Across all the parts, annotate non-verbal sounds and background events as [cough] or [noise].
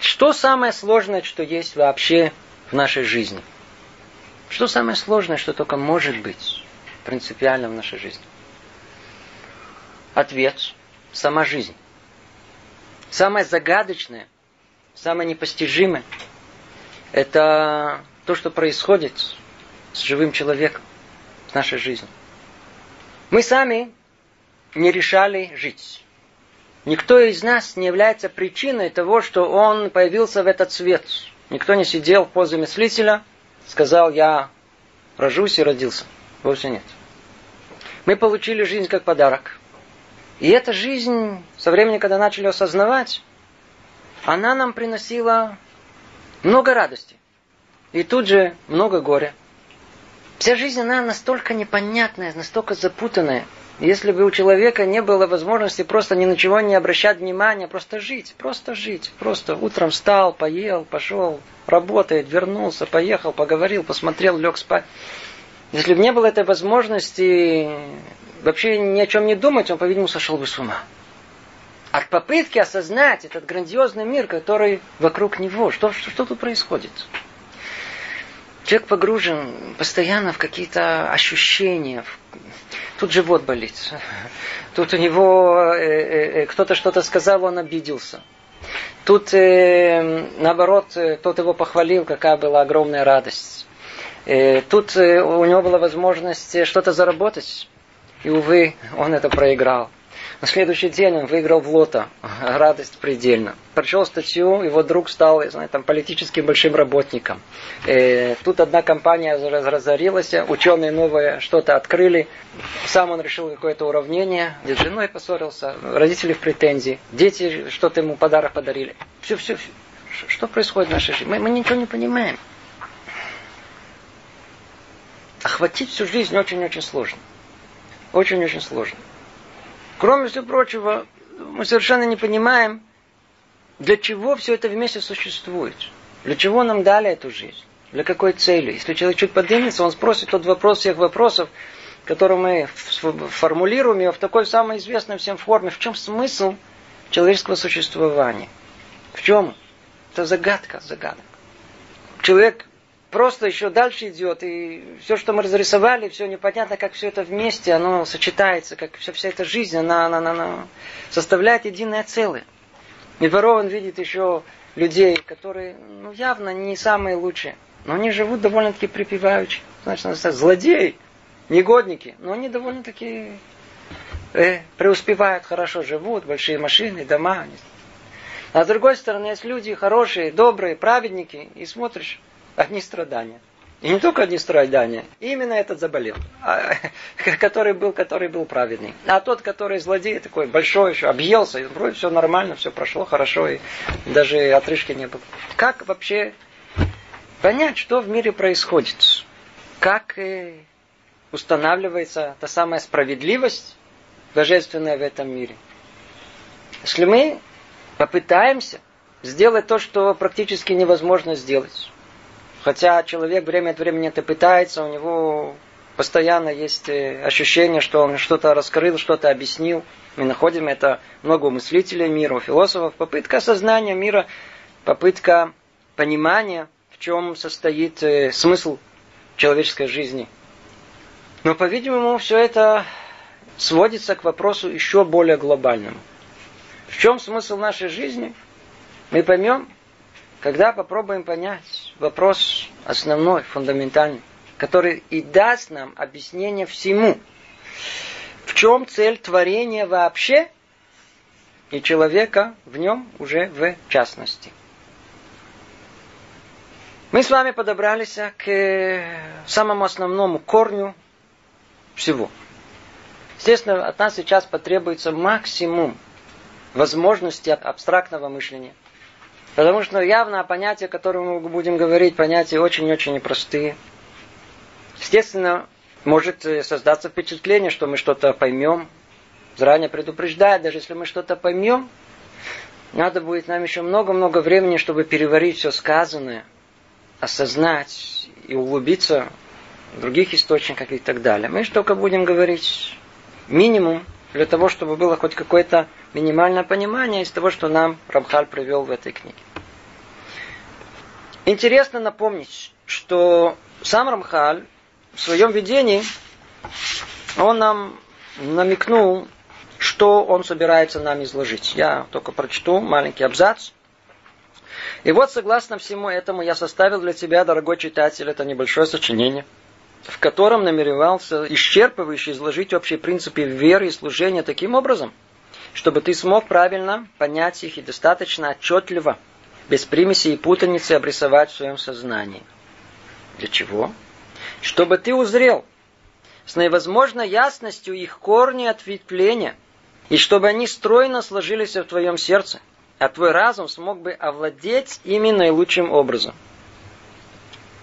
Что самое сложное, что есть вообще в нашей жизни? Что самое сложное, что только может быть принципиально в нашей жизни? Ответ – сама жизнь. Самое загадочное, самое непостижимое – это то, что происходит с живым человеком, с нашей жизнью. Мы сами не решали жить. Никто из нас не является причиной того, что он появился в этот свет. Никто не сидел в позе мыслителя, сказал, я рожусь и родился. Вовсе нет. Мы получили жизнь как подарок. И эта жизнь, со времени, когда начали осознавать, она нам приносила много радости. И тут же много горя. Вся жизнь, она настолько непонятная, настолько запутанная. Если бы у человека не было возможности просто ни на чего не обращать внимания, просто жить, просто жить, просто утром встал, поел, пошел, работает, вернулся, поехал, поговорил, посмотрел, лег спать. Если бы не было этой возможности вообще ни о чем не думать, он, по-видимому, сошел бы с ума. От попытки осознать этот грандиозный мир, который вокруг него, что, что, что тут происходит? Человек погружен постоянно в какие-то ощущения. Тут живот болит. Тут у него э, э, э, кто-то что-то сказал, он обиделся. Тут, э, наоборот, э, тот его похвалил, какая была огромная радость. Э, тут э, у него была возможность что-то заработать. И, увы, он это проиграл. На следующий день он выиграл в лото. Радость предельно. Прочел статью, его друг стал, я знаю, там, политическим большим работником. Э, тут одна компания разорилась, ученые новые что-то открыли. Сам он решил какое-то уравнение, с женой поссорился, родители в претензии, дети что-то ему подарок подарили. Все, все, все. Что происходит в нашей жизни? Мы, мы ничего не понимаем. Охватить всю жизнь очень-очень сложно. Очень-очень сложно. Кроме всего прочего, мы совершенно не понимаем, для чего все это вместе существует. Для чего нам дали эту жизнь? Для какой цели? Если человек чуть поднимется, он спросит тот вопрос всех вопросов, который мы формулируем его в такой самой известной всем форме. В чем смысл человеческого существования? В чем? Это загадка, загадка. Человек просто еще дальше идет, и все, что мы разрисовали, все непонятно, как все это вместе, оно сочетается, как вся, вся эта жизнь, она, она, она, она составляет единое целое. И порой видит еще людей, которые ну, явно не самые лучшие, но они живут довольно-таки припеваючи. Значит, злодеи, негодники, но они довольно-таки э, преуспевают, хорошо живут, большие машины, дома. А с другой стороны, есть люди хорошие, добрые, праведники, и смотришь, одни страдания. И не только одни страдания, именно этот заболел, а, [laughs] который был, который был праведный. А тот, который злодей, такой большой еще, объелся, и вроде все нормально, все прошло хорошо, и даже отрыжки не было. Как вообще понять, что в мире происходит? Как э, устанавливается та самая справедливость божественная в этом мире? Если мы попытаемся сделать то, что практически невозможно сделать, Хотя человек время от времени это пытается, у него постоянно есть э, ощущение, что он что-то раскрыл, что-то объяснил. Мы находим это много мыслителей мира, философов. Попытка осознания мира, попытка понимания, в чем состоит э, смысл человеческой жизни. Но, по-видимому, все это сводится к вопросу еще более глобальному. В чем смысл нашей жизни? Мы поймем, когда попробуем понять вопрос основной, фундаментальный, который и даст нам объяснение всему, в чем цель творения вообще и человека в нем уже в частности. Мы с вами подобрались к самому основному корню всего. Естественно, от нас сейчас потребуется максимум возможностей абстрактного мышления – Потому что явно понятия, о которых мы будем говорить, понятия очень-очень непростые. Естественно, может создаться впечатление, что мы что-то поймем. Заранее предупреждает, даже если мы что-то поймем, надо будет нам еще много-много времени, чтобы переварить все сказанное, осознать и углубиться в других источниках и так далее. Мы только будем говорить минимум для того, чтобы было хоть какое-то минимальное понимание из того, что нам Рамхаль привел в этой книге. Интересно напомнить, что сам Рамхаль в своем видении, он нам намекнул, что он собирается нам изложить. Я только прочту маленький абзац. И вот, согласно всему этому, я составил для тебя, дорогой читатель, это небольшое сочинение, в котором намеревался исчерпывающе изложить общие принципы веры и служения таким образом, чтобы ты смог правильно понять их и достаточно отчетливо, без примеси и путаницы обрисовать в своем сознании. Для чего? Чтобы ты узрел с наивозможной ясностью их корни ответвления, и чтобы они стройно сложились в твоем сердце, а твой разум смог бы овладеть ими наилучшим образом.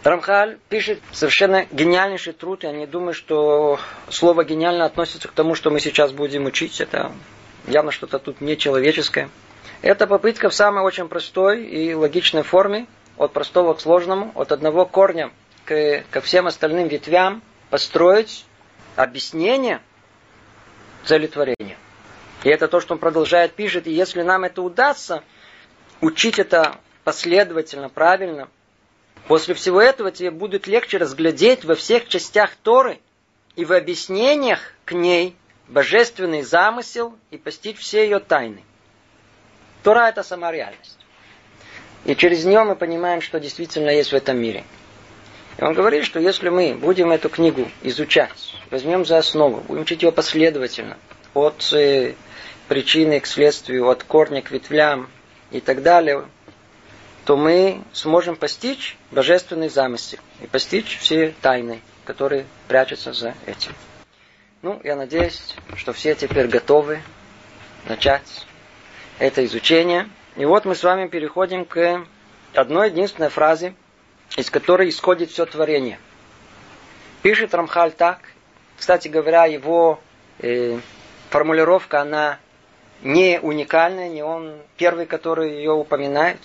Рамхаль пишет совершенно гениальнейший труд. Я не думаю, что слово гениально относится к тому, что мы сейчас будем учить. Это явно что-то тут нечеловеческое. Это попытка в самой очень простой и логичной форме, от простого к сложному, от одного корня к, ко всем остальным ветвям, построить объяснение цели творения. И это то, что он продолжает пишет. И если нам это удастся, учить это последовательно, правильно, после всего этого тебе будет легче разглядеть во всех частях Торы и в объяснениях к ней божественный замысел и постичь все ее тайны. Тора – это сама реальность. И через нее мы понимаем, что действительно есть в этом мире. И он говорит, что если мы будем эту книгу изучать, возьмем за основу, будем учить ее последовательно, от э, причины к следствию, от корня к ветвлям и так далее, то мы сможем постичь божественный замысел и постичь все тайны, которые прячутся за этим. Ну, я надеюсь, что все теперь готовы начать это изучение. И вот мы с вами переходим к одной единственной фразе, из которой исходит все творение. Пишет Рамхаль так. Кстати говоря, его э, формулировка, она не уникальная, не он первый, который ее упоминает.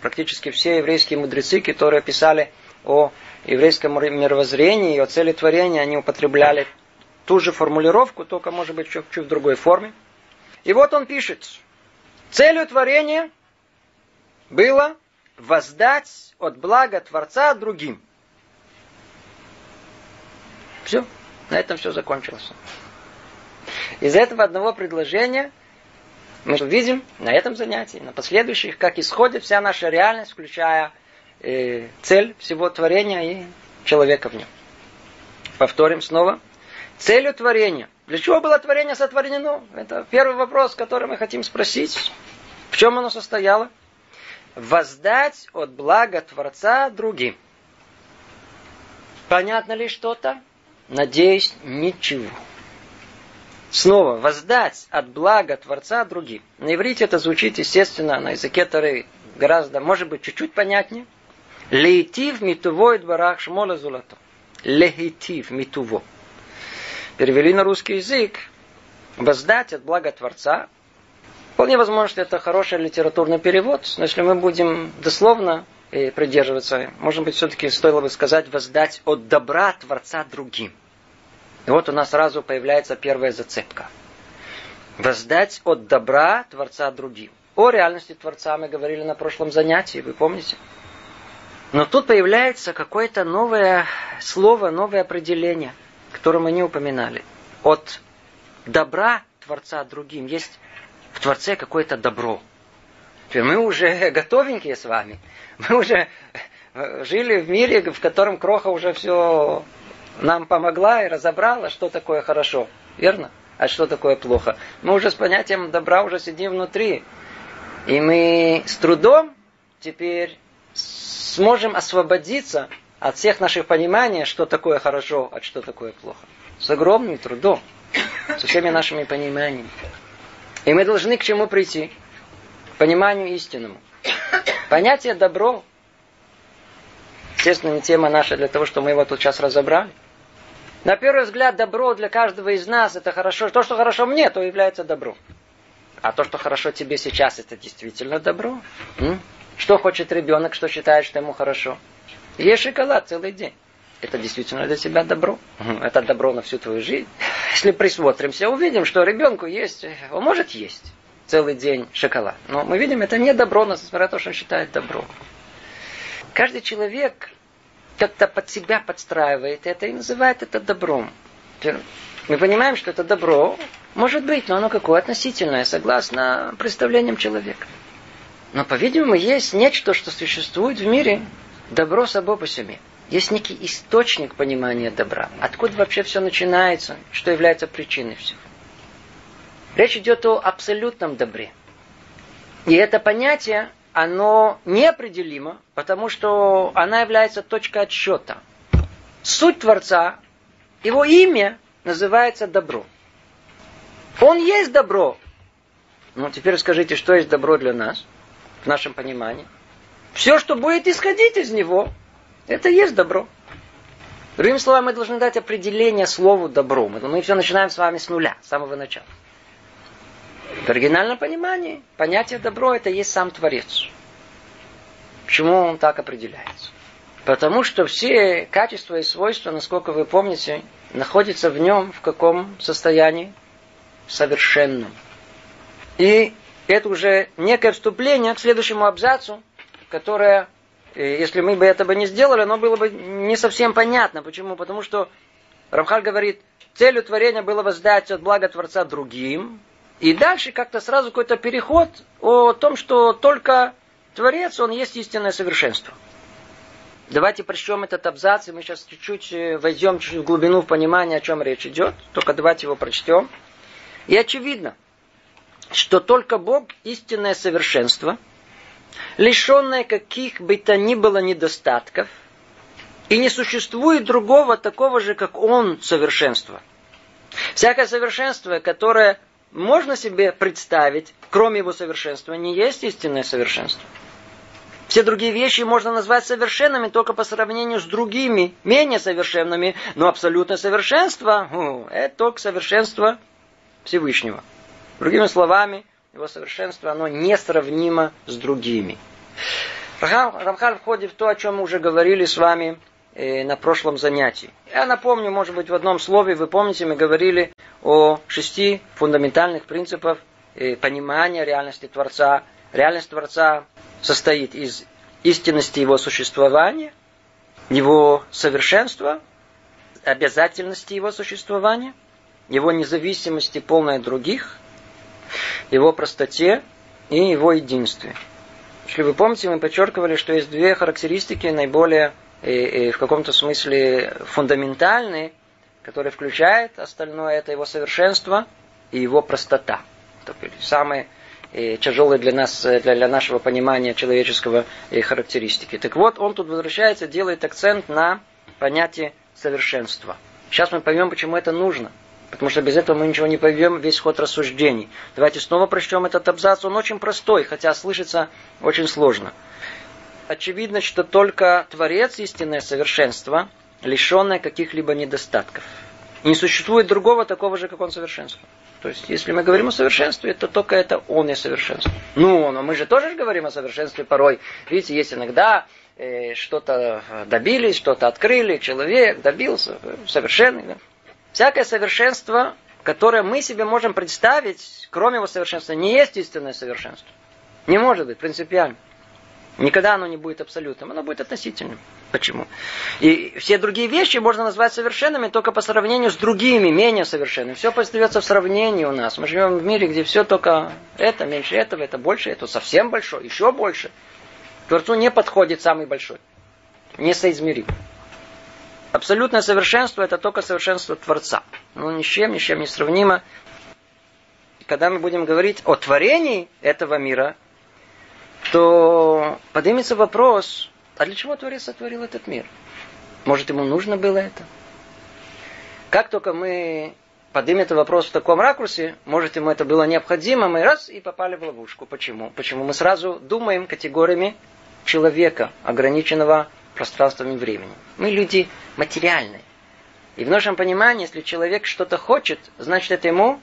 Практически все еврейские мудрецы, которые писали о еврейском мировоззрении и о цели творения, они употребляли ту же формулировку, только, может быть, чуть-чуть в другой форме. И вот он пишет, целью творения было воздать от блага Творца другим. Все, на этом все закончилось. Из этого одного предложения мы видим на этом занятии, на последующих, как исходит вся наша реальность, включая э, цель всего творения и человека в нем. Повторим снова. Целью творения. Для чего было творение сотворено? Это первый вопрос, который мы хотим спросить. В чем оно состояло? Воздать от блага Творца другим. Понятно ли что-то? Надеюсь, ничего. Снова, воздать от блага Творца другим. На иврите это звучит, естественно, на языке Тары гораздо, может быть, чуть-чуть понятнее. Лейтив митуво барах шмола золото. Лехитив митуво. Перевели на русский язык. Воздать от блага Творца. Вполне возможно, что это хороший литературный перевод, но если мы будем дословно э, придерживаться, может быть, все-таки стоило бы сказать воздать от добра Творца другим. И вот у нас сразу появляется первая зацепка. Воздать от добра Творца другим. О реальности Творца мы говорили на прошлом занятии, вы помните? Но тут появляется какое-то новое слово, новое определение, которое мы не упоминали. От добра Творца другим есть в Творце какое-то добро. Мы уже [laughs] готовенькие с вами. Мы уже [laughs] жили в мире, в котором кроха уже все нам помогла и разобрала, что такое хорошо. Верно? А что такое плохо? Мы уже с понятием добра уже сидим внутри. И мы с трудом теперь сможем освободиться от всех наших пониманий, что такое хорошо, а что такое плохо. С огромным трудом. Со всеми нашими пониманиями. И мы должны к чему прийти? К пониманию истинному. Понятие добро, естественно, не тема наша для того, что мы его тут сейчас разобрали. На первый взгляд, добро для каждого из нас это хорошо. То, что хорошо мне, то является добро. А то, что хорошо тебе сейчас, это действительно добро. М? Что хочет ребенок, что считает, что ему хорошо? Ешь шоколад целый день. это действительно для тебя добро. Это добро на всю твою жизнь. Если присмотримся, увидим, что ребенку есть, он может есть целый день шоколад. Но мы видим, это не добро, несмотря на то, что он считает добро. Каждый человек как-то под себя подстраивает это и называет это добром. Мы понимаем, что это добро может быть, но оно какое относительное, согласно представлениям человека. Но, по-видимому, есть нечто, что существует в мире, добро само по себе. Есть некий источник понимания добра. Откуда вообще все начинается, что является причиной всего. Речь идет о абсолютном добре. И это понятие, оно неопределимо, потому что она является точкой отсчета. Суть Творца, его имя называется добро. Он есть добро. Ну, теперь скажите, что есть добро для нас, в нашем понимании. Все, что будет исходить из него, это есть добро. Другими словами, мы должны дать определение слову добро. Мы, мы все начинаем с вами с нуля, с самого начала. В оригинальном понимании понятие добро это есть сам Творец. Почему он так определяется? Потому что все качества и свойства, насколько вы помните, находятся в нем в каком состоянии? Совершенном. И это уже некое вступление к следующему абзацу, которое, э, если мы бы этого не сделали, оно было бы не совсем понятно. Почему? Потому что Рамхаль говорит, целью творения было воздать от блага Творца другим. И дальше как-то сразу какой-то переход о том, что только Творец, он есть истинное совершенство. Давайте прочтем этот абзац, и мы сейчас чуть-чуть э, войдем чуть в глубину в понимание, о чем речь идет. Только давайте его прочтем. И очевидно, что только Бог истинное совершенство, лишенное каких бы то ни было недостатков, и не существует другого такого же, как Он, совершенства. Всякое совершенство, которое можно себе представить, кроме его совершенства, не есть истинное совершенство. Все другие вещи можно назвать совершенными только по сравнению с другими, менее совершенными, но абсолютное совершенство – это только совершенство Всевышнего. Другими словами, его совершенство, оно несравнимо с другими. Рамхаль входит в то, о чем мы уже говорили с вами на прошлом занятии. Я напомню, может быть, в одном слове, вы помните, мы говорили о шести фундаментальных принципах э, понимания реальности Творца. Реальность Творца состоит из истинности его существования, его совершенства, обязательности его существования, его независимости полной от других, его простоте и его единстве. Если вы помните, мы подчеркивали, что есть две характеристики наиболее и, и в каком-то смысле фундаментальные, которые включают остальное, это его совершенство и его простота. Самые и тяжелые для нас, э, для, для нашего понимания человеческого и характеристики. Так вот, он тут возвращается, делает акцент на понятие совершенства. Сейчас мы поймем, почему это нужно. Потому что без этого мы ничего не поймем, весь ход рассуждений. Давайте снова прочтем этот абзац. Он очень простой, хотя слышится очень сложно. Очевидно, что только Творец истинное совершенство, лишенное каких-либо недостатков. Не существует другого такого же, как он совершенство. То есть, если мы говорим о совершенстве, то только это он и совершенство. Ну, но мы же тоже говорим о совершенстве порой. Видите, есть иногда э, что-то добились, что-то открыли, человек добился, совершенный. Да? Всякое совершенство, которое мы себе можем представить, кроме его совершенства, не есть истинное совершенство. Не может быть, принципиально. Никогда оно не будет абсолютным, оно будет относительным. Почему? И все другие вещи можно назвать совершенными только по сравнению с другими, менее совершенными. Все остается в сравнении у нас. Мы живем в мире, где все только это, меньше этого, это больше, это совсем большое, еще больше. Творцу не подходит самый большой. Несоизмерим. Абсолютное совершенство это только совершенство Творца. Ну, ни с чем, ни с чем не сравнимо. Когда мы будем говорить о творении этого мира, то поднимется вопрос, а для чего Творец сотворил этот мир? Может, ему нужно было это? Как только мы поднимем этот вопрос в таком ракурсе, может, ему это было необходимо, мы раз и попали в ловушку. Почему? Почему мы сразу думаем категориями человека, ограниченного пространством и временем. Мы люди материальные. И в нашем понимании, если человек что-то хочет, значит, это ему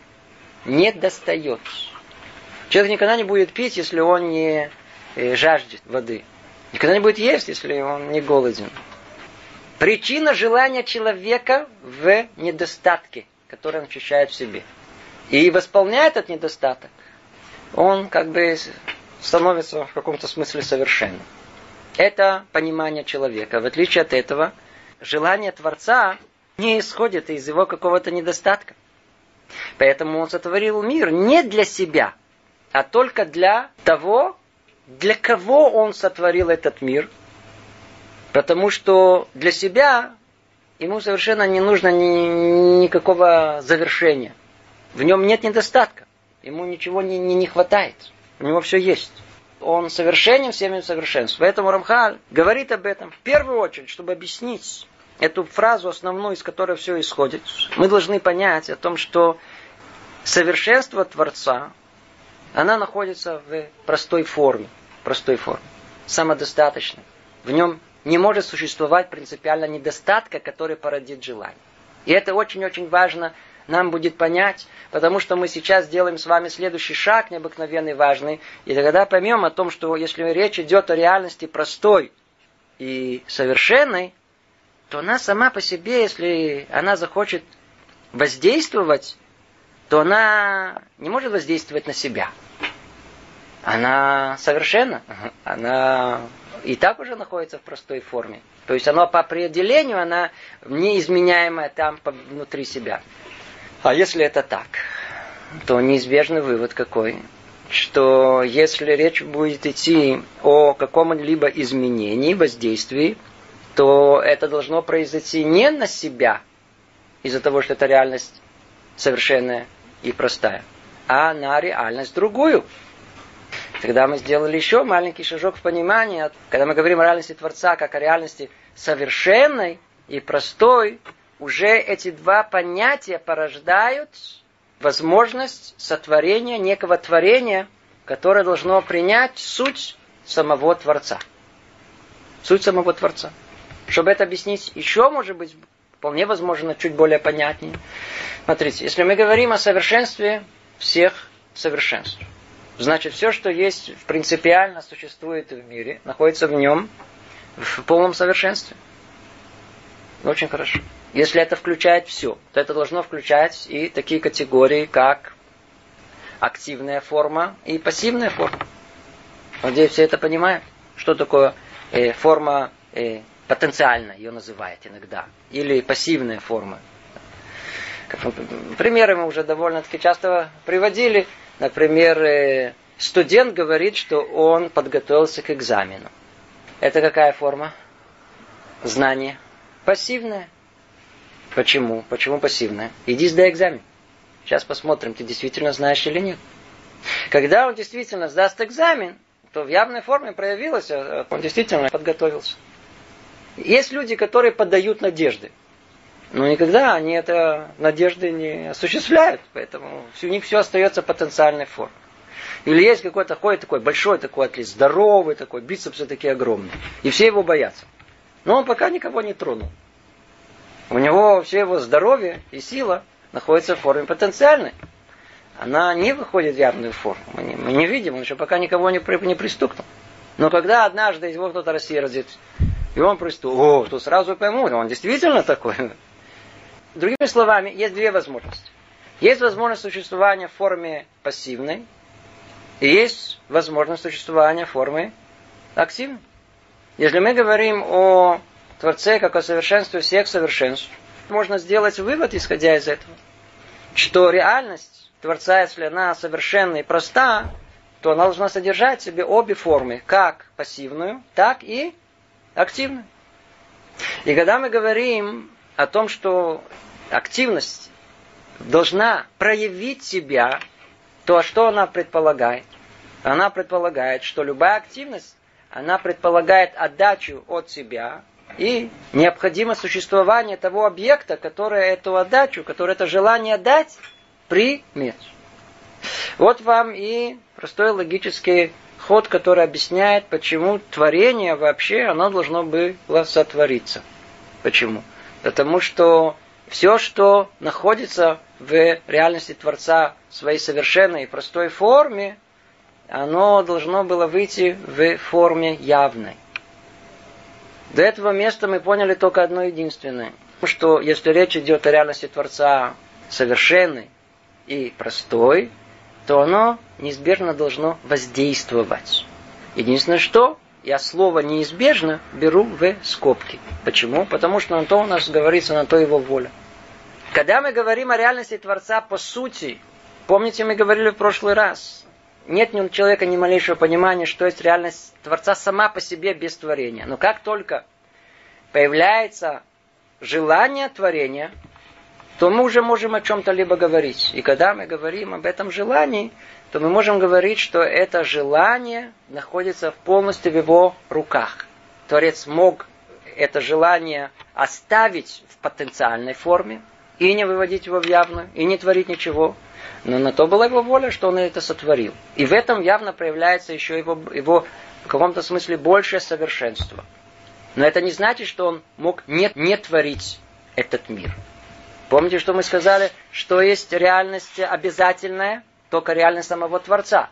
не достает. Человек никогда не будет пить, если он не жаждет воды. Никогда не будет есть, если он не голоден. Причина желания человека в недостатке, который он ощущает в себе. И восполняет этот недостаток, он как бы становится в каком-то смысле совершенным. Это понимание человека. В отличие от этого, желание Творца не исходит из его какого-то недостатка. Поэтому он сотворил мир не для себя, а только для того, для кого он сотворил этот мир. Потому что для себя ему совершенно не нужно ни, никакого завершения. В нем нет недостатка. Ему ничего не, не, не хватает. У него все есть. Он совершенен всеми совершенств. Поэтому Рамхаль говорит об этом в первую очередь, чтобы объяснить эту фразу основную, из которой все исходит. Мы должны понять о том, что совершенство Творца, она находится в простой форме. Простой форме. Самодостаточной. В нем не может существовать принципиально недостатка, который породит желание. И это очень-очень важно нам будет понять, потому что мы сейчас делаем с вами следующий шаг, необыкновенный, важный, и тогда поймем о том, что если речь идет о реальности простой и совершенной, то она сама по себе, если она захочет воздействовать, то она не может воздействовать на себя. Она совершенна. Она и так уже находится в простой форме. То есть оно по определению, она неизменяемая там внутри себя. А если это так, то неизбежный вывод какой? Что если речь будет идти о каком-либо изменении, воздействии, то это должно произойти не на себя, из-за того, что это реальность совершенная и простая, а на реальность другую. Тогда мы сделали еще маленький шажок в понимании, когда мы говорим о реальности Творца как о реальности совершенной и простой, уже эти два понятия порождают возможность сотворения некого творения, которое должно принять суть самого Творца. Суть самого Творца. Чтобы это объяснить еще, может быть, вполне возможно, чуть более понятнее. Смотрите, если мы говорим о совершенстве всех совершенств, значит, все, что есть принципиально существует в мире, находится в нем в полном совершенстве. Очень хорошо. Если это включает все, то это должно включать и такие категории, как активная форма и пассивная форма. Надеюсь, все это понимают. Что такое э, форма э, потенциальная, ее называют иногда. Или пассивная форма. Примеры мы уже довольно-таки часто приводили. Например, э, студент говорит, что он подготовился к экзамену. Это какая форма? Знание. Пассивная. Почему? Почему пассивная? Иди сдай экзамен. Сейчас посмотрим, ты действительно знаешь или нет. Когда он действительно сдаст экзамен, то в явной форме проявилось, а он действительно подготовился. Есть люди, которые подают надежды. Но никогда они это надежды не осуществляют. Поэтому у них все остается потенциальной формой. Или есть какой-то ходит такой большой такой атлет, здоровый такой, бицепсы такие огромные. И все его боятся. Но он пока никого не тронул. У него все его здоровье и сила находятся в форме потенциальной. Она не выходит в явную форму. Мы не, мы не видим, он еще пока никого не, не пристукнул. Но когда однажды его кто-то рассердит, и он пристукнул, то сразу поймут, он действительно такой. Другими словами, есть две возможности. Есть возможность существования в форме пассивной, и есть возможность существования в форме активной. Если мы говорим о Творце как о совершенстве всех совершенств, можно сделать вывод, исходя из этого, что реальность Творца, если она совершенна и проста, то она должна содержать в себе обе формы, как пассивную, так и активную. И когда мы говорим о том, что активность должна проявить себя, то что она предполагает? Она предполагает, что любая активность, она предполагает отдачу от себя, и необходимо существование того объекта, который эту отдачу, который это желание дать, примет. Вот вам и простой логический ход, который объясняет, почему творение вообще, оно должно было сотвориться. Почему? Потому что все, что находится в реальности Творца в своей совершенной и простой форме, оно должно было выйти в форме явной До этого места мы поняли только одно единственное. Что если речь идет о реальности Творца совершенной и простой, то оно неизбежно должно воздействовать. Единственное, что я слово неизбежно беру в скобки. Почему? Потому что на то у нас говорится, на то его воля. Когда мы говорим о реальности Творца по сути, помните, мы говорили в прошлый раз, нет ни у человека ни малейшего понимания, что есть реальность Творца сама по себе без творения. Но как только появляется желание творения, то мы уже можем о чем-то либо говорить. И когда мы говорим об этом желании, то мы можем говорить, что это желание находится полностью в его руках. Творец мог это желание оставить в потенциальной форме, и не выводить его в явную, и не творить ничего. Но на то была его воля, что он это сотворил. И в этом явно проявляется еще его, его в каком-то смысле большее совершенство. Но это не значит, что он мог не, не творить этот мир. Помните, что мы сказали, что есть реальность обязательная, только реальность самого Творца.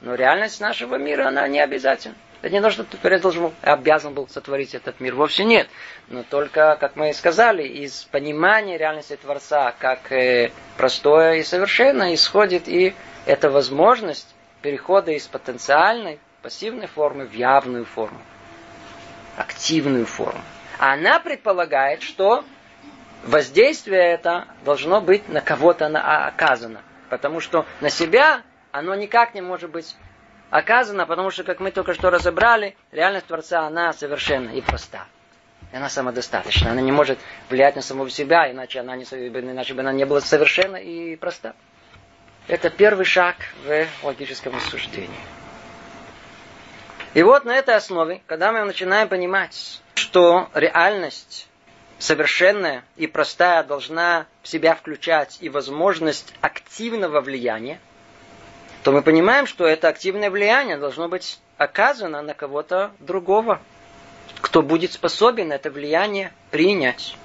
Но реальность нашего мира, она не обязательна. Это не то, что Творец должен, обязан был сотворить этот мир. Вовсе нет. Но только, как мы и сказали, из понимания реальности Творца, как э, простое и совершенно, исходит и эта возможность перехода из потенциальной, пассивной формы в явную форму. Активную форму. А она предполагает, что воздействие это должно быть на кого-то оказано. Потому что на себя оно никак не может быть оказано, потому что, как мы только что разобрали, реальность Творца, она совершенна и проста. И она самодостаточна. Она не может влиять на самого себя, иначе, она не, иначе бы она не была совершенна и проста. Это первый шаг в логическом рассуждении. И вот на этой основе, когда мы начинаем понимать, что реальность совершенная и простая должна в себя включать и возможность активного влияния, то мы понимаем, что это активное влияние должно быть оказано на кого-то другого, кто будет способен это влияние принять.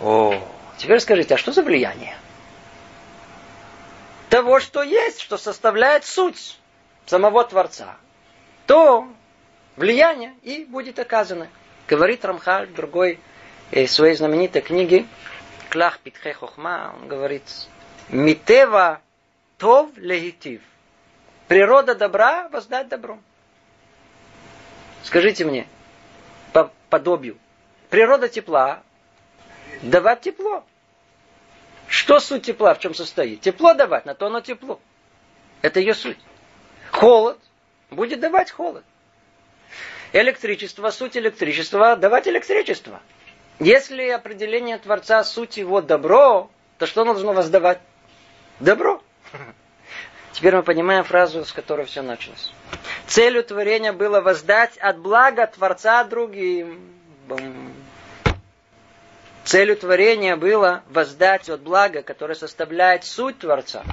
О, теперь скажите, а что за влияние? Того, что есть, что составляет суть самого Творца. То влияние и будет оказано. Говорит Рамхаль в другой э, своей знаменитой книге Клах Питхе Хохма, он говорит, Митева Тов легитив. Природа добра воздать добром. Скажите мне, по подобию. Природа тепла давать тепло. Что суть тепла, в чем состоит? Тепло давать, на то оно тепло. Это ее суть. Холод будет давать холод. Электричество, суть электричества, давать электричество. Если определение Творца, суть его добро, то что должно воздавать? Добро. Теперь мы понимаем фразу, с которой все началось. Целью творения было воздать от блага Творца другим. Бум. Целью творения было воздать от блага, которое составляет суть Творца,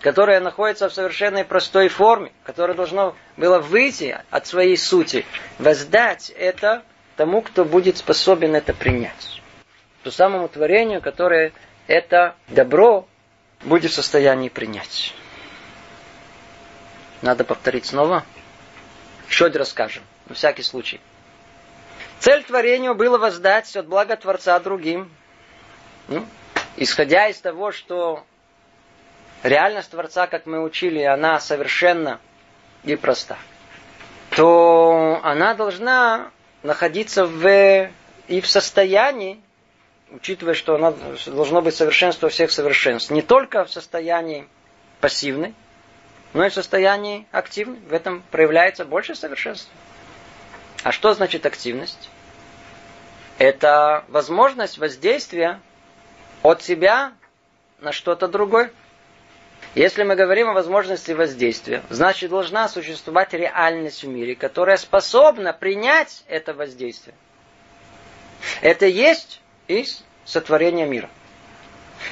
которое находится в совершенной простой форме, которое должно было выйти от своей сути. Воздать это тому, кто будет способен это принять. Ту самому творению, которое это добро будет в состоянии принять. Надо повторить снова. Еще один расскажем, на всякий случай. Цель творению было воздать от блага Творца другим. Ну, исходя из того, что реальность Творца, как мы учили, она совершенна и проста, то она должна находиться в, и в состоянии учитывая, что она должно быть совершенство всех совершенств, не только в состоянии пассивной, но и в состоянии активной. В этом проявляется больше совершенства. А что значит активность? Это возможность воздействия от себя на что-то другое. Если мы говорим о возможности воздействия, значит должна существовать реальность в мире, которая способна принять это воздействие. Это есть из сотворения мира.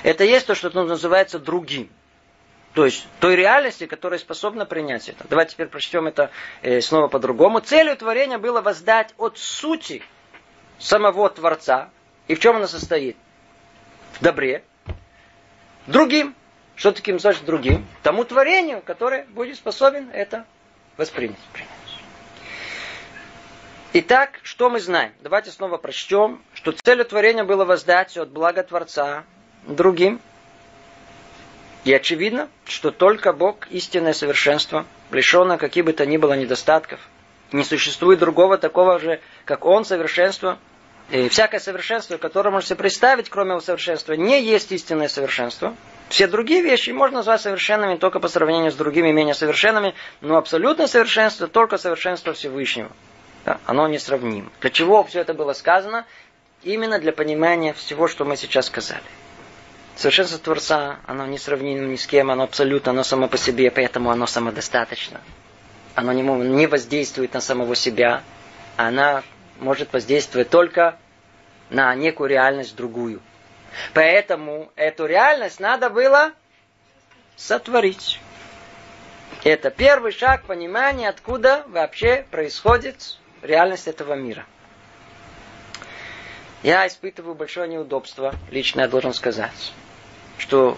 Это есть то, что называется другим. То есть той реальности, которая способна принять это. Давайте теперь прочтем это э, снова по-другому. Целью творения было воздать от сути самого Творца. И в чем она состоит? В добре. Другим. Что таким значит другим? Тому творению, которое будет способен это воспринять. Итак, что мы знаем? Давайте снова прочтем, что целью творения было воздать от блага Творца другим. И очевидно, что только Бог, истинное совершенство, лишенное каких бы то ни было недостатков. Не существует другого такого же, как Он, совершенство. И всякое совершенство, которое можете представить, кроме его совершенства, не есть истинное совершенство. Все другие вещи можно назвать совершенными только по сравнению с другими менее совершенными, но абсолютное совершенство только совершенство Всевышнего. Да, оно несравнимо. Для чего все это было сказано? Именно для понимания всего, что мы сейчас сказали. Совершенство Творца, оно не сравнимо ни с кем, оно абсолютно, оно само по себе, поэтому оно самодостаточно. Оно не, не воздействует на самого себя, она может воздействовать только на некую реальность другую. Поэтому эту реальность надо было сотворить. Это первый шаг понимания, откуда вообще происходит реальность этого мира. Я испытываю большое неудобство, лично я должен сказать что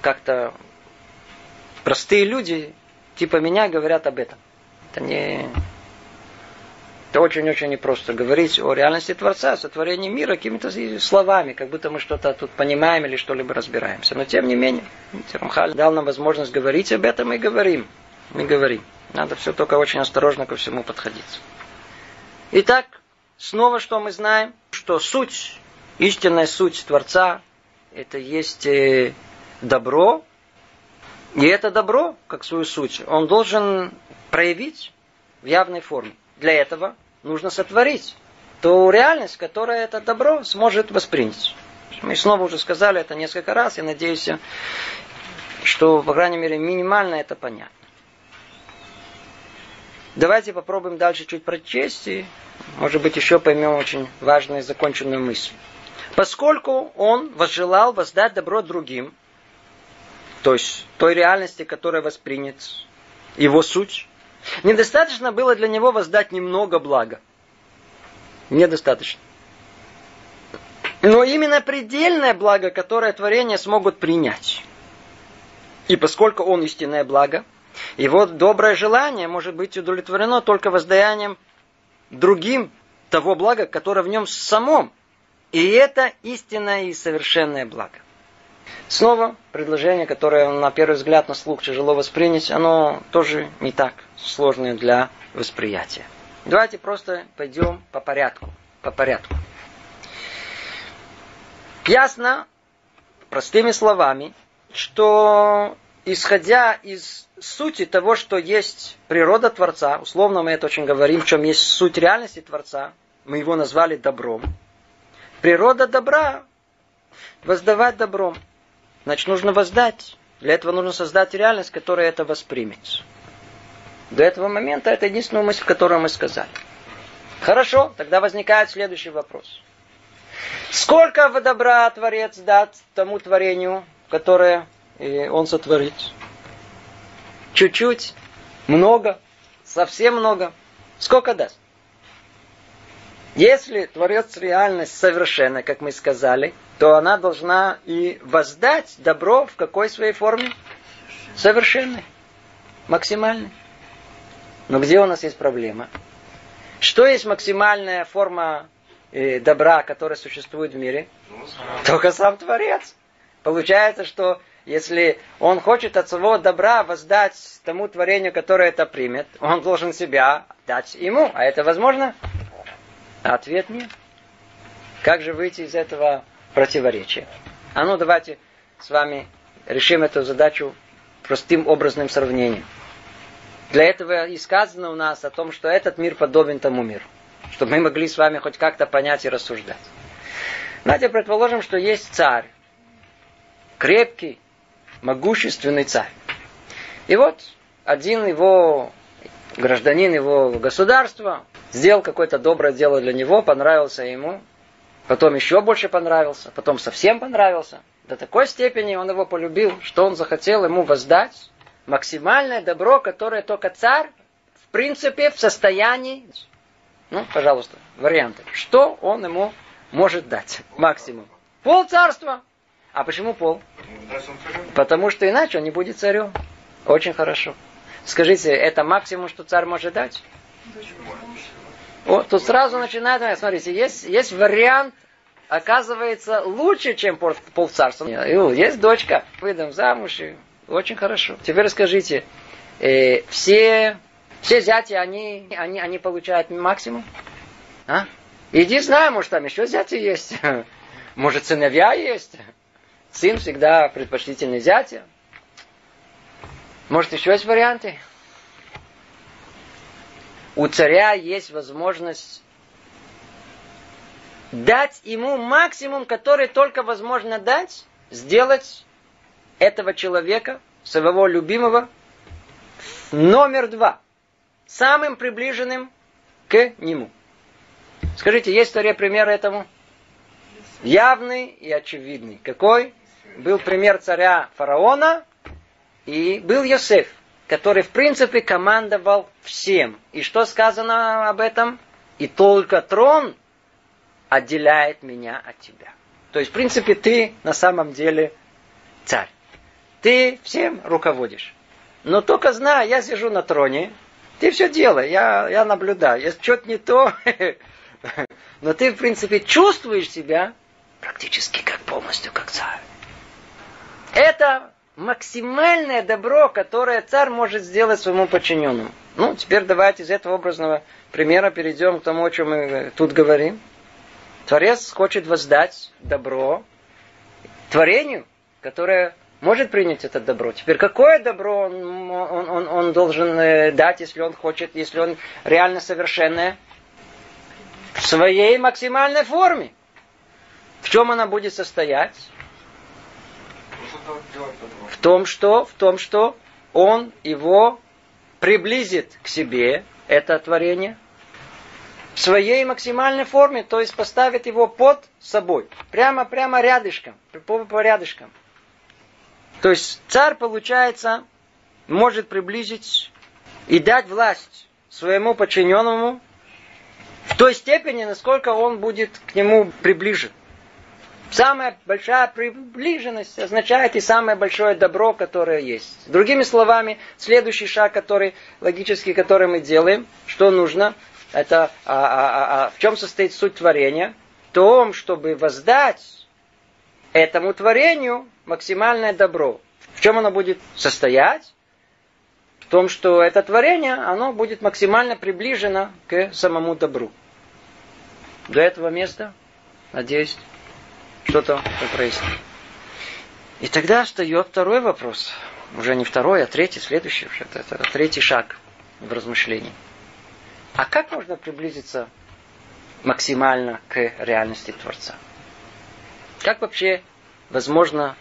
как-то простые люди, типа меня, говорят об этом. Это не... Это очень-очень непросто говорить о реальности Творца, о сотворении мира какими-то словами, как будто мы что-то тут понимаем или что-либо разбираемся. Но тем не менее, Рамхаль дал нам возможность говорить об этом и говорим. Мы говорим. Надо все только очень осторожно ко всему подходить. Итак, снова что мы знаем? Что суть, истинная суть Творца, это есть э, добро, и это добро, как свою суть, он должен проявить в явной форме. Для этого нужно сотворить ту реальность, которая это добро сможет воспринять. Мы снова уже сказали это несколько раз, и надеюсь, что, по крайней мере, минимально это понятно. Давайте попробуем дальше чуть прочесть, и, может быть, еще поймем очень важную законченную мысль. Поскольку он возжелал воздать добро другим, то есть той реальности, которая воспринят, его суть, недостаточно было для него воздать немного блага. Недостаточно. Но именно предельное благо, которое творения смогут принять. И поскольку он истинное благо, его доброе желание может быть удовлетворено только воздаянием другим того блага, которое в нем самом и это истинное и совершенное благо. Снова предложение, которое на первый взгляд на слух тяжело воспринять, оно тоже не так сложное для восприятия. Давайте просто пойдем по порядку. По порядку. Ясно, простыми словами, что исходя из сути того, что есть природа Творца, условно мы это очень говорим, в чем есть суть реальности Творца, мы его назвали добром, Природа добра. Воздавать добром. Значит, нужно воздать. Для этого нужно создать реальность, которая это воспримет. До этого момента это единственная мысль, которую мы сказали. Хорошо, тогда возникает следующий вопрос. Сколько добра Творец даст тому творению, которое э, он сотворит? Чуть-чуть? Много? Совсем много? Сколько даст? Если Творец реальность совершенна, как мы сказали, то она должна и воздать добро в какой своей форме? Совершенной. Максимальной. Но где у нас есть проблема? Что есть максимальная форма э, добра, которая существует в мире? Только сам Творец. Получается, что если он хочет от своего добра воздать тому творению, которое это примет, он должен себя дать ему. А это возможно? Ответ нет. Как же выйти из этого противоречия? А ну давайте с вами решим эту задачу простым образным сравнением. Для этого и сказано у нас о том, что этот мир подобен тому миру. Чтобы мы могли с вами хоть как-то понять и рассуждать. Давайте предположим, что есть царь. Крепкий, могущественный царь. И вот один его гражданин его государства сделал какое-то доброе дело для него, понравился ему, потом еще больше понравился, потом совсем понравился. До такой степени он его полюбил, что он захотел ему воздать максимальное добро, которое только царь, в принципе, в состоянии... Ну, пожалуйста, варианты. Что он ему может дать? Максимум. Пол царства. А почему пол? Потому что иначе он не будет царем. Очень хорошо. Скажите, это максимум, что царь может дать? Вот, тут сразу начинает, смотрите, есть, есть вариант, оказывается, лучше, чем пол, полцарства. Есть дочка, выдам замуж, и очень хорошо. Теперь расскажите, э, все, все зяти, они, они, они получают максимум? А? Иди знай, может, там еще зяти есть. [laughs] Может, сыновья есть. Сын всегда предпочтительный зятя. Может, еще есть варианты? У царя есть возможность дать ему максимум, который только возможно дать, сделать этого человека, своего любимого, номер два, самым приближенным к нему. Скажите, есть в Торе пример этому? Явный и очевидный. Какой? Был пример царя фараона и был Йосеф, который в принципе командовал всем. И что сказано об этом? И только трон отделяет меня от тебя. То есть, в принципе, ты на самом деле царь. Ты всем руководишь. Но только знай, я сижу на троне, ты все делай, я, я наблюдаю. Если что-то не то, [laughs] но ты, в принципе, чувствуешь себя практически как полностью как царь. Это максимальное добро, которое царь может сделать своему подчиненному. Ну, теперь давайте из этого образного примера перейдем к тому, о чем мы тут говорим. Творец хочет воздать добро творению, которое может принять это добро. Теперь какое добро он, он, он, он должен э, дать, если он хочет, если он реально совершенное? В своей максимальной форме. В чем она будет состоять? В том, что, в том, что он его приблизит к себе, это творение, в своей максимальной форме, то есть поставит его под собой, прямо, прямо рядышком, по, по рядышкам. То есть царь, получается, может приблизить и дать власть своему подчиненному в той степени, насколько он будет к нему приближен. Самая большая приближенность означает и самое большое добро, которое есть. Другими словами, следующий шаг, который логический, который мы делаем, что нужно, это а, а, а, а, в чем состоит суть творения? В том, чтобы воздать этому творению максимальное добро. В чем оно будет состоять? В том, что это творение, оно будет максимально приближено к самому добру. До этого места, надеюсь, что-то прояснит. И тогда встает второй вопрос. Уже не второй, а третий, следующий. Это, это третий шаг в размышлении. А как можно приблизиться максимально к реальности Творца? Как вообще возможно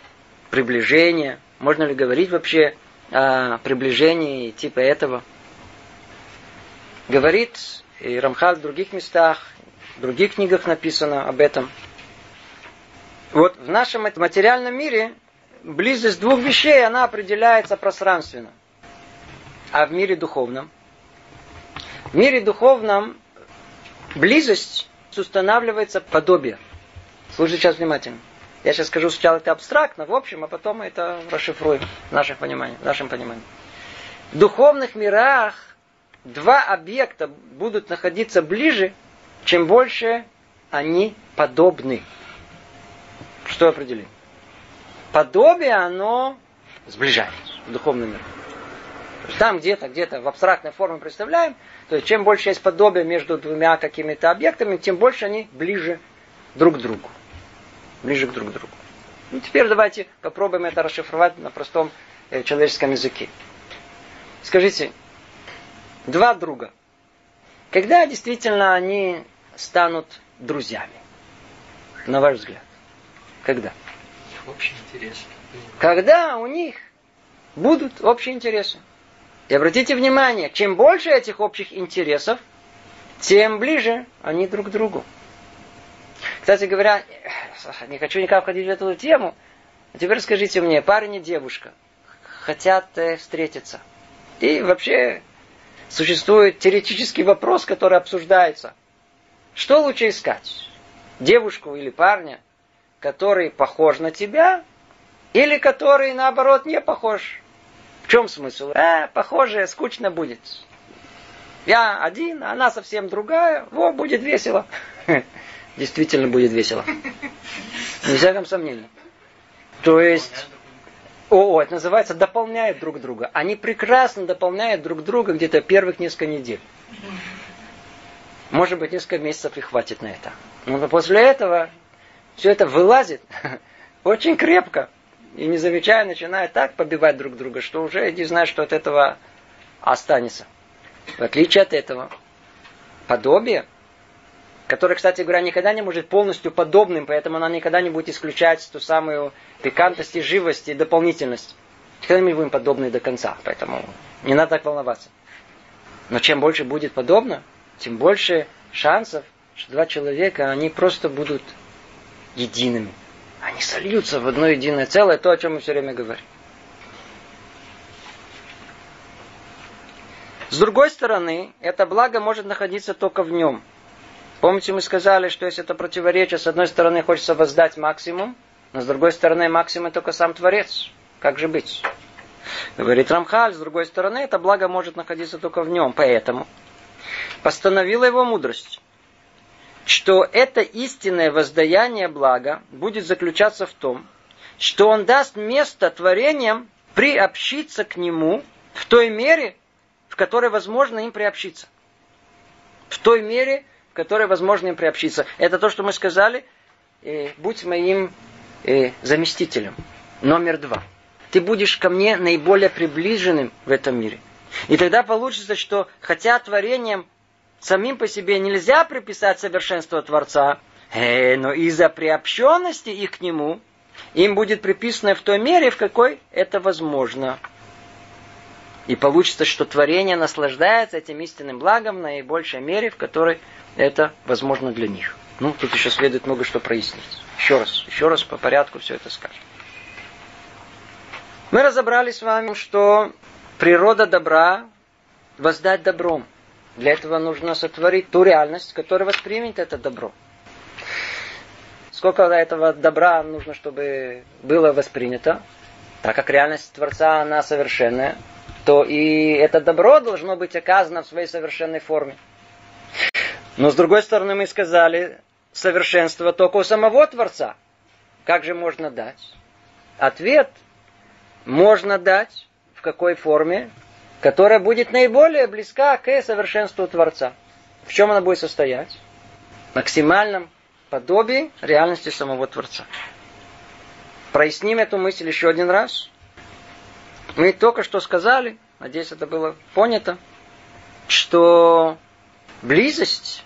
приближение? Можно ли говорить вообще о приближении типа этого? Говорит и Рамхал в других местах, в других книгах написано об этом. Вот в нашем материальном мире близость двух вещей, она определяется пространственно. А в мире духовном? В мире духовном близость устанавливается подобие. Слушайте сейчас внимательно. Я сейчас скажу сначала это абстрактно, в общем, а потом мы это расшифруем в нашем понимании. В нашем понимании. В духовных мирах два объекта будут находиться ближе, чем больше они подобны. Что определим? Подобие, оно сближает в духовном мире. Там где-то, где-то в абстрактной форме представляем, то есть чем больше есть подобие между двумя какими-то объектами, тем больше они ближе друг к другу. Ближе к друг другу. Ну, теперь давайте попробуем это расшифровать на простом э, человеческом языке. Скажите, два друга, когда действительно они станут друзьями, на ваш взгляд? Когда? Общие интересы. Когда у них будут общие интересы. И обратите внимание, чем больше этих общих интересов, тем ближе они друг к другу. Кстати говоря, [laughs] не хочу никак входить в эту тему, а теперь скажите мне, парень и девушка хотят э, встретиться. И вообще существует теоретический вопрос, который обсуждается. Что лучше искать? Девушку или парня, который похож на тебя, или который, наоборот, не похож? В чем смысл? А, похоже, скучно будет. Я один, а она совсем другая. Во, будет весело. [laughs] Действительно будет весело. Не всяком сомнении. То есть, о, это называется дополняют друг друга. Они прекрасно дополняют друг друга где-то первых несколько недель. Может быть, несколько месяцев и хватит на это. Но после этого все это вылазит [laughs] очень крепко. И не замечая, начинает так побивать друг друга, что уже не знаю, что от этого останется. В отличие от этого, подобие, которое, кстати говоря, никогда не может полностью подобным, поэтому она никогда не будет исключать ту самую пикантность и живость и дополнительность. Никогда не будем подобны до конца, поэтому не надо так волноваться. Но чем больше будет подобно, тем больше шансов, что два человека, они просто будут едиными. Они сольются в одно единое целое, то, о чем мы все время говорим. С другой стороны, это благо может находиться только в нем. Помните, мы сказали, что если это противоречие, с одной стороны хочется воздать максимум, но с другой стороны максимум только сам Творец. Как же быть? Говорит Рамхаль, с другой стороны, это благо может находиться только в нем. Поэтому постановила его мудрость, что это истинное воздаяние блага будет заключаться в том, что он даст место творениям приобщиться к нему в той мере, в которой возможно им приобщиться. В той мере, которой возможно им приобщиться. Это то, что мы сказали. Э, будь моим э, заместителем. Номер два. Ты будешь ко мне наиболее приближенным в этом мире. И тогда получится, что хотя творением самим по себе нельзя приписать совершенство Творца, э, но из-за приобщенности их к нему им будет приписано в той мере, в какой это возможно. И получится, что творение наслаждается этим истинным благом в наибольшей мере, в которой это возможно для них. Ну, тут еще следует много что прояснить. Еще раз, еще раз по порядку все это скажем. Мы разобрали с вами, что природа добра воздать добром. Для этого нужно сотворить ту реальность, которая воспримет это добро. Сколько этого добра нужно, чтобы было воспринято, так как реальность Творца, она совершенная, то и это добро должно быть оказано в своей совершенной форме. Но с другой стороны мы сказали, совершенство только у самого Творца. Как же можно дать? Ответ можно дать в какой форме, которая будет наиболее близка к совершенству Творца. В чем она будет состоять? В максимальном подобии реальности самого Творца. Проясним эту мысль еще один раз. Мы только что сказали, надеюсь, это было понято, что близость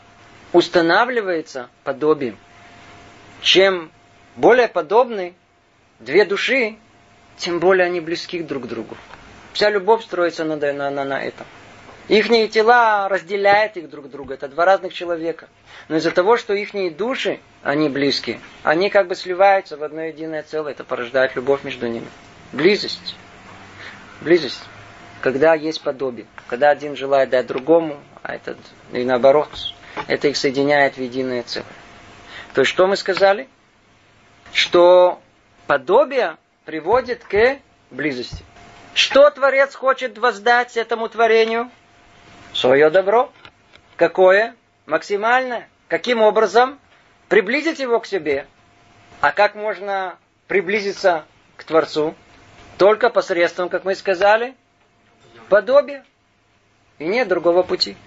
устанавливается подобием. Чем более подобны две души, тем более они близки друг к другу. Вся любовь строится на, на, на, на этом. Их тела разделяют их друг друга. Это два разных человека. Но из-за того, что их души, они близкие, они как бы сливаются в одно единое целое. Это порождает любовь между ними. Близость. Близость. Когда есть подобие. Когда один желает дать другому, а этот и наоборот. Это их соединяет в единое целое. То есть что мы сказали? Что подобие приводит к близости. Что Творец хочет воздать этому творению? Свое добро. Какое? Максимальное. Каким образом? Приблизить его к себе. А как можно приблизиться к Творцу? Только посредством, как мы сказали, подобия. И нет другого пути.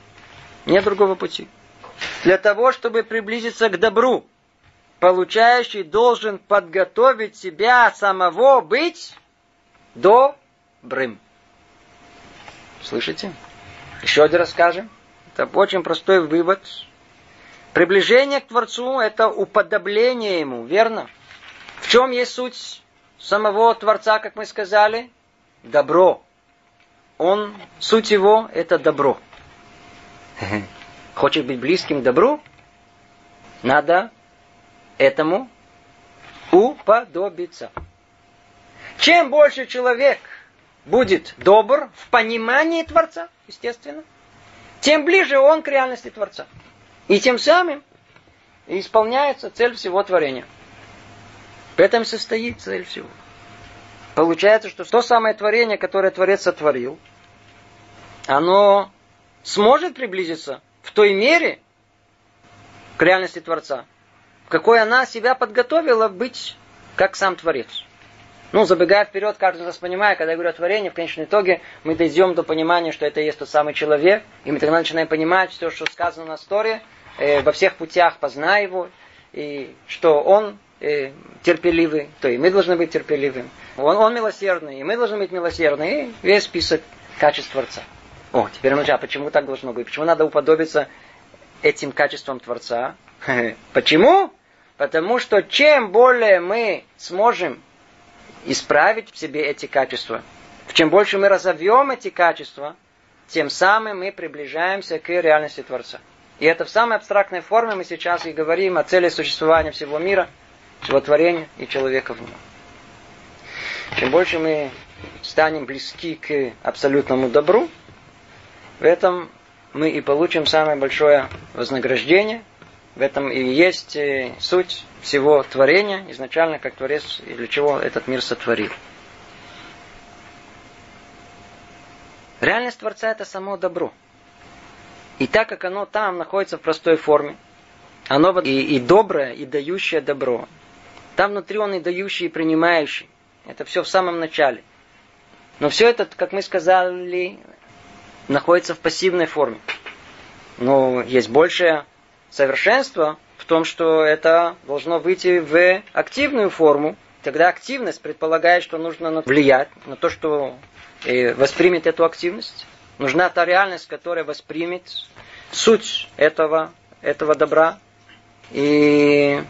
Нет другого пути. Для того, чтобы приблизиться к добру, получающий должен подготовить себя самого быть добрым. Слышите? Еще один раз скажем. Это очень простой вывод. Приближение к Творцу – это уподобление Ему, верно? В чем есть суть самого Творца, как мы сказали, добро. Он, суть его, это добро. [laughs] Хочет быть близким к добру? Надо этому уподобиться. Чем больше человек будет добр в понимании Творца, естественно, тем ближе он к реальности Творца. И тем самым исполняется цель всего творения. В этом состоит цель всего. Получается, что то самое творение, которое Творец сотворил, оно сможет приблизиться в той мере к реальности Творца, в какой она себя подготовила быть как сам Творец. Ну, забегая вперед, каждый из нас понимает, когда я говорю о творении, в конечном итоге мы дойдем до понимания, что это и есть тот самый человек, и мы тогда начинаем понимать все, что сказано на истории, э, во всех путях познай его, и что он э, терпеливый, то и мы должны быть терпеливым. Он, он милосердный, и мы должны быть милосердны, и весь список качеств Творца. О, теперь ну, а почему так должно быть? Почему надо уподобиться этим качествам Творца? [laughs] Почему? Потому что чем более мы сможем исправить в себе эти качества. Чем больше мы разовьем эти качества, тем самым мы приближаемся к реальности Творца. И это в самой абстрактной форме мы сейчас и говорим о цели существования всего мира, всего творения и человека в нем. Чем больше мы станем близки к абсолютному добру, в этом мы и получим самое большое вознаграждение. В этом и есть э, суть всего творения, изначально как Творец, и для чего этот мир сотворил. Реальность Творца это само добро. И так как оно там находится в простой форме, оно и, и доброе, и дающее добро. Там внутри он и дающий, и принимающий. Это все в самом начале. Но все это, как мы сказали, находится в пассивной форме. Но есть большее совершенство в том, что это должно выйти в активную форму. Тогда активность предполагает, что нужно влиять на то, что э, воспримет эту активность. Нужна та реальность, которая воспримет суть этого, этого добра. И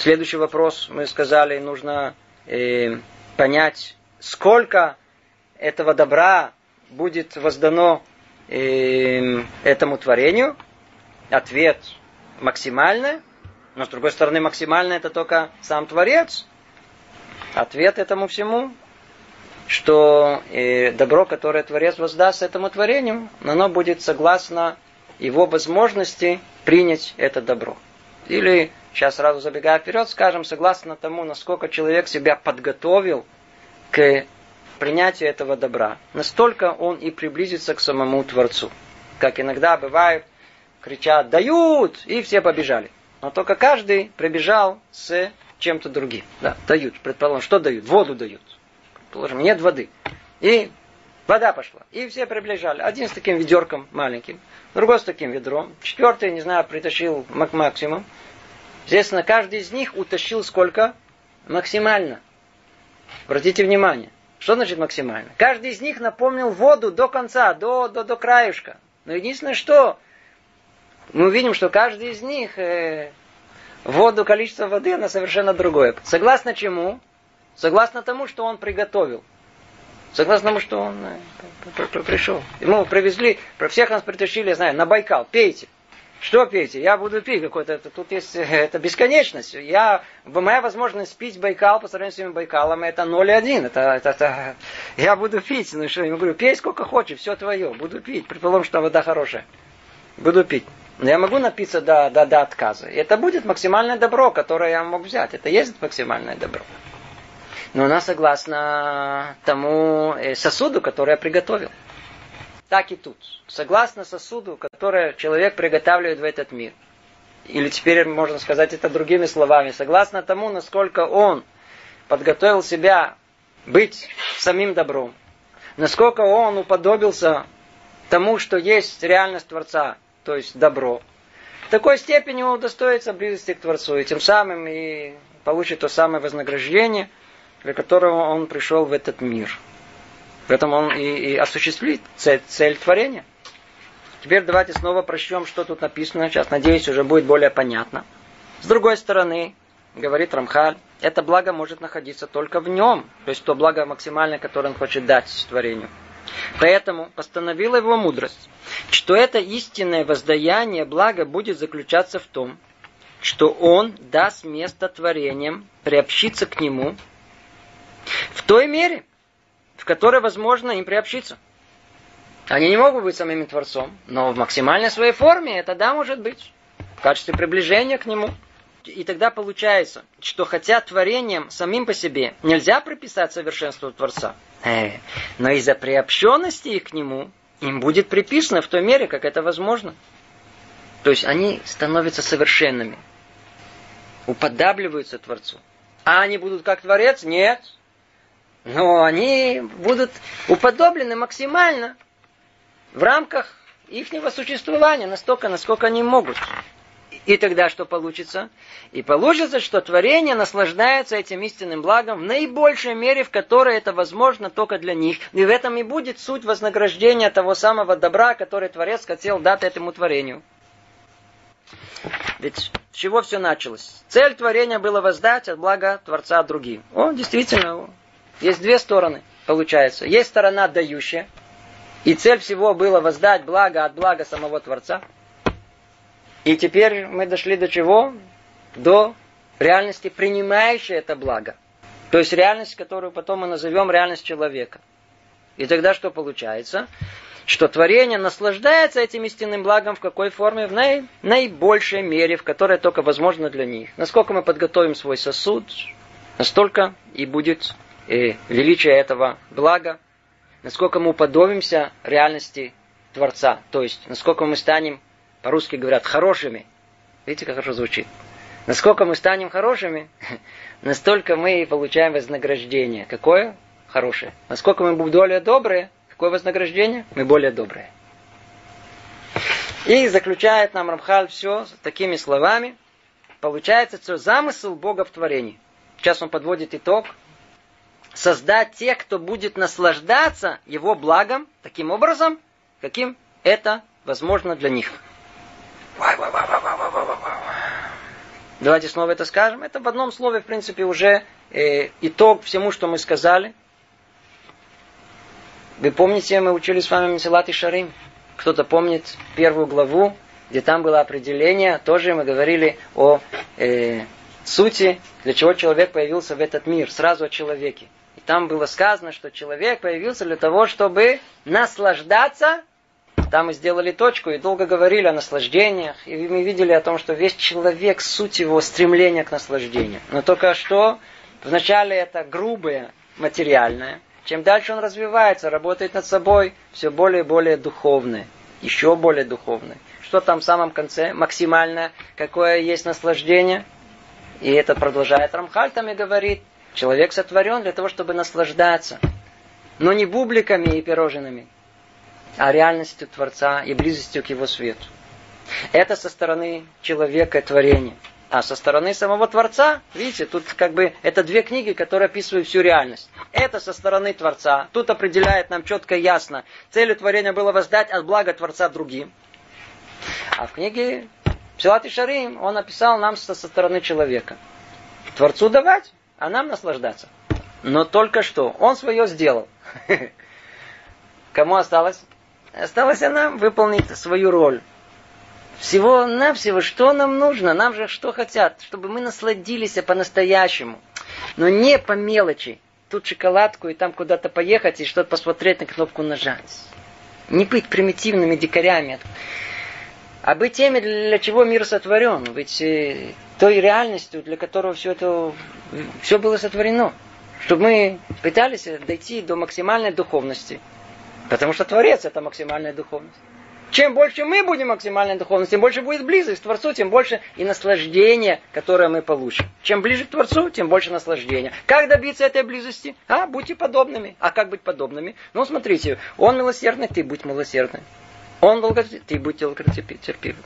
следующий вопрос, мы сказали, нужно э, понять, сколько этого добра будет воздано э, этому творению. Ответ максимальное. Но с другой стороны, максимально это только сам Творец. Ответ этому всему, что э, добро, которое Творец воздаст этому творению, оно будет согласно его возможности принять это добро. Или, сейчас сразу забегая вперед, скажем, согласно тому, насколько человек себя подготовил к принятию этого добра, настолько он и приблизится к самому Творцу. Как иногда бывает, кричат «дают!» и все побежали. Но только каждый прибежал с чем-то другим. Да, дают. Предположим, что дают? Воду дают. Предположим, нет воды. И вода пошла. И все приближали. Один с таким ведерком маленьким, другой с таким ведром, четвертый, не знаю, притащил мак максимум. Естественно, каждый из них утащил сколько? Максимально. Обратите внимание. Что значит максимально? Каждый из них напомнил воду до конца, до, до, до краюшка. Но единственное, что мы увидим, что каждый из них э, воду, количество воды, она совершенно другое. Согласно чему? Согласно тому, что он приготовил. Согласно тому, что он э, пришел. Ему привезли, про всех нас притащили, я знаю, на Байкал, пейте. Что пейте? Я буду пить какой-то, это, тут есть, э, это бесконечность. Я, моя возможность пить Байкал по сравнению с этим Байкалом, это 0,1. Это, это, это, я буду пить. Ну что, я говорю, пей сколько хочешь, все твое, буду пить. Предположим, что вода хорошая. Буду пить. Но я могу напиться до, до, до отказа. И это будет максимальное добро, которое я мог взять. Это есть максимальное добро. Но она согласна тому э, сосуду, который я приготовил. Так и тут. Согласно сосуду, который человек приготавливает в этот мир. Или теперь можно сказать это другими словами. Согласно тому, насколько он подготовил себя быть самим добром. Насколько он уподобился тому, что есть реальность Творца то есть добро, в такой степени он удостоится близости к Творцу, и тем самым и получит то самое вознаграждение, для которого он пришел в этот мир. В этом он и, и осуществит цель, цель творения. Теперь давайте снова прочтем, что тут написано. Сейчас, надеюсь, уже будет более понятно. С другой стороны, говорит Рамхаль, это благо может находиться только в нем. То есть то благо максимальное, которое он хочет дать творению. Поэтому постановила его мудрость, что это истинное воздаяние блага будет заключаться в том, что он даст место творениям приобщиться к нему в той мере, которой возможно им приобщиться. Они не могут быть самим Творцом, но в максимальной своей форме это да может быть. В качестве приближения к нему – и тогда получается, что хотя творением самим по себе нельзя прописать совершенство Творца, э, но из-за приобщенности к нему им будет приписано в той мере, как это возможно. То есть они становятся совершенными, уподабливаются Творцу. А они будут как Творец? Нет. Но они будут уподоблены максимально в рамках их существования, настолько, насколько они могут. И тогда что получится? И получится, что творение наслаждается этим истинным благом в наибольшей мере, в которой это возможно только для них. И в этом и будет суть вознаграждения того самого добра, который Творец хотел дать этому творению. Ведь с чего все началось? Цель творения была воздать от блага Творца другим. О, действительно, есть две стороны, получается. Есть сторона дающая, и цель всего была воздать благо от блага самого Творца. И теперь мы дошли до чего? До реальности, принимающей это благо. То есть реальность, которую потом мы назовем реальность человека. И тогда что получается? Что творение наслаждается этим истинным благом в какой форме? В наи, наибольшей мере, в которой только возможно для них. Насколько мы подготовим свой сосуд, настолько и будет э, величие этого блага насколько мы уподобимся реальности Творца. То есть, насколько мы станем, по-русски говорят, хорошими. Видите, как хорошо звучит. Насколько мы станем хорошими, [laughs] настолько мы и получаем вознаграждение. Какое? Хорошее. Насколько мы будем более добрые, какое вознаграждение? Мы более добрые. И заключает нам Рамхаль все такими словами. Получается, что замысел Бога в творении. Сейчас он подводит итог создать тех, кто будет наслаждаться его благом таким образом, каким это возможно для них. Давайте снова это скажем. Это в одном слове, в принципе, уже э, итог всему, что мы сказали. Вы помните, мы учили с вами Месилат и Шарим. Кто-то помнит первую главу, где там было определение. Тоже мы говорили о э, сути, для чего человек появился в этот мир. Сразу о человеке. Там было сказано, что человек появился для того, чтобы наслаждаться. Там мы сделали точку и долго говорили о наслаждениях. И мы видели о том, что весь человек, суть его стремления к наслаждению. Но только что вначале это грубое, материальное. Чем дальше он развивается, работает над собой, все более и более духовное. Еще более духовное. Что там в самом конце? Максимальное. Какое есть наслаждение? И это продолжает Рамхаль там и говорит, Человек сотворен для того, чтобы наслаждаться. Но не бубликами и пирожными, а реальностью Творца и близостью к Его свету. Это со стороны человека творения. А со стороны самого Творца, видите, тут как бы это две книги, которые описывают всю реальность. Это со стороны Творца. Тут определяет нам четко и ясно. Целью творения было воздать от блага Творца другим. А в книге Псилат и Шарим он описал нам со стороны человека. Творцу давать, а нам наслаждаться. Но только что. Он свое сделал. [laughs] Кому осталось? Осталось нам выполнить свою роль. Всего-навсего, что нам нужно? Нам же что хотят? Чтобы мы насладились по-настоящему. Но не по мелочи. Тут шоколадку и там куда-то поехать и что-то посмотреть на кнопку нажать. Не быть примитивными дикарями. А быть теми, для чего мир сотворен. Быть той реальностью, для которого все это все было сотворено. Чтобы мы пытались дойти до максимальной духовности. Потому что Творец это максимальная духовность. Чем больше мы будем максимальной духовности, тем больше будет близость к Творцу, тем больше и наслаждение, которое мы получим. Чем ближе к Творцу, тем больше наслаждения. Как добиться этой близости? А, будьте подобными. А как быть подобными? Ну, смотрите, он милосердный, ты будь милосердным. Он долготерпелив, ты будь долготерпеливым.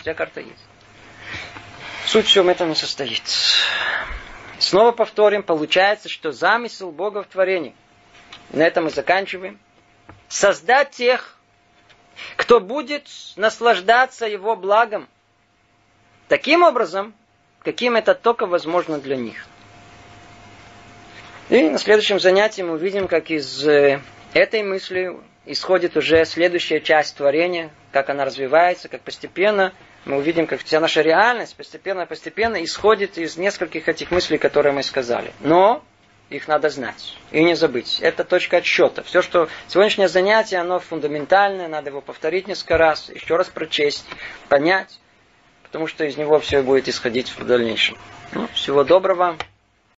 Вся карта есть. Суть всем этом состоит. Снова повторим, получается, что замысел Бога в творении. На этом мы заканчиваем. Создать тех, кто будет наслаждаться его благом. Таким образом, каким это только возможно для них. И на следующем занятии мы увидим, как из э, этой мысли исходит уже следующая часть творения, как она развивается, как постепенно мы увидим, как вся наша реальность постепенно-постепенно исходит из нескольких этих мыслей, которые мы сказали. Но их надо знать и не забыть. Это точка отсчета. Все, что сегодняшнее занятие, оно фундаментальное, надо его повторить несколько раз, еще раз прочесть, понять, потому что из него все будет исходить в дальнейшем. Ну, всего доброго.